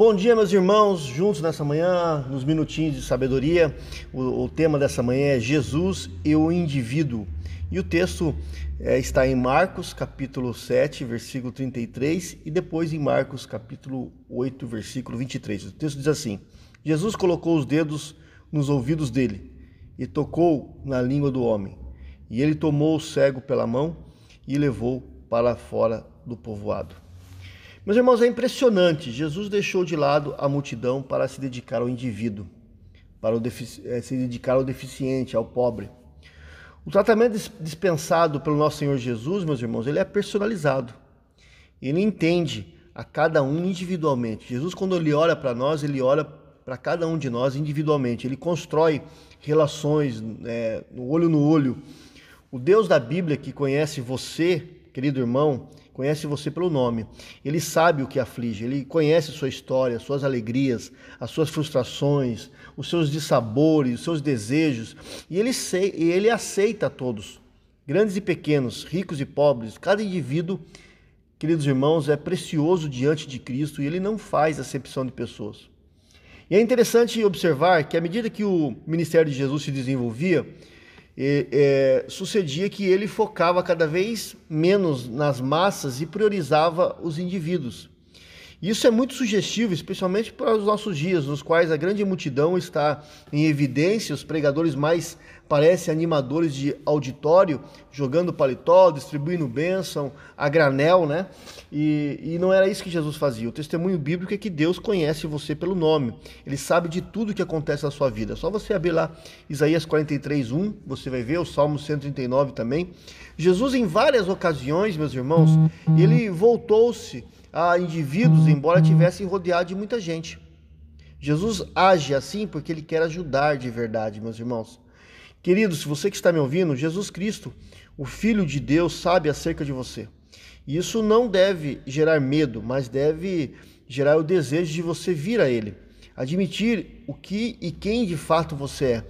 Bom dia, meus irmãos, juntos nessa manhã, nos minutinhos de sabedoria. O, o tema dessa manhã é Jesus e o indivíduo. E o texto é, está em Marcos, capítulo 7, versículo 33, e depois em Marcos, capítulo 8, versículo 23. O texto diz assim: Jesus colocou os dedos nos ouvidos dele e tocou na língua do homem. E ele tomou o cego pela mão e levou para fora do povoado. Meus irmãos, é impressionante. Jesus deixou de lado a multidão para se dedicar ao indivíduo, para eh, se dedicar ao deficiente, ao pobre. O tratamento dispensado pelo nosso Senhor Jesus, meus irmãos, ele é personalizado. Ele entende a cada um individualmente. Jesus, quando ele olha para nós, ele olha para cada um de nós individualmente. Ele constrói relações é, no olho no olho. O Deus da Bíblia que conhece você, querido irmão, conhece você pelo nome. Ele sabe o que aflige, ele conhece sua história, suas alegrias, as suas frustrações, os seus dissabores, os seus desejos, e ele, e ele aceita todos, grandes e pequenos, ricos e pobres, cada indivíduo, queridos irmãos, é precioso diante de Cristo e ele não faz acepção de pessoas. E é interessante observar que à medida que o ministério de Jesus se desenvolvia, é, sucedia que ele focava cada vez menos nas massas e priorizava os indivíduos. Isso é muito sugestivo, especialmente para os nossos dias, nos quais a grande multidão está em evidência, os pregadores mais parecem animadores de auditório, jogando paletó, distribuindo bênção, a granel, né? E, e não era isso que Jesus fazia. O testemunho bíblico é que Deus conhece você pelo nome, ele sabe de tudo que acontece na sua vida. Só você abrir lá Isaías 43, 1, você vai ver, o Salmo 139 também. Jesus, em várias ocasiões, meus irmãos, ele voltou-se a indivíduos, embora tivessem rodeado de muita gente. Jesus age assim porque ele quer ajudar de verdade, meus irmãos. Queridos, você que está me ouvindo, Jesus Cristo, o Filho de Deus, sabe acerca de você. E isso não deve gerar medo, mas deve gerar o desejo de você vir a Ele, admitir o que e quem de fato você é.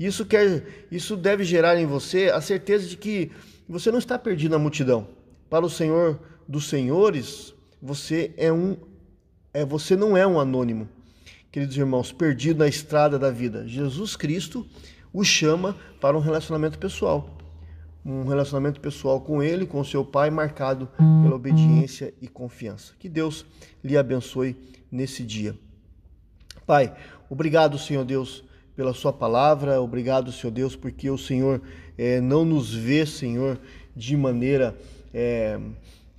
Isso, quer, isso deve gerar em você a certeza de que você não está perdido na multidão. Para o Senhor dos Senhores, você é um é você não é um anônimo. Queridos irmãos, perdido na estrada da vida. Jesus Cristo o chama para um relacionamento pessoal. Um relacionamento pessoal com ele, com seu pai, marcado pela obediência e confiança. Que Deus lhe abençoe nesse dia. Pai, obrigado, Senhor Deus, pela Sua palavra. Obrigado, Senhor Deus, porque o Senhor é, não nos vê, Senhor, de maneira. É,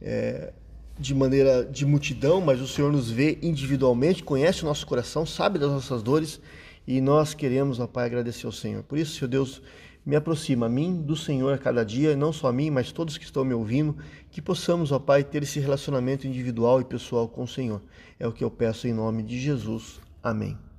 é, de maneira de multidão, mas o Senhor nos vê individualmente, conhece o nosso coração, sabe das nossas dores e nós queremos, ó Pai, agradecer ao Senhor. Por isso, Senhor Deus, me aproxima a mim do Senhor a cada dia, e não só a mim, mas todos que estão me ouvindo, que possamos, ó Pai, ter esse relacionamento individual e pessoal com o Senhor. É o que eu peço em nome de Jesus. Amém.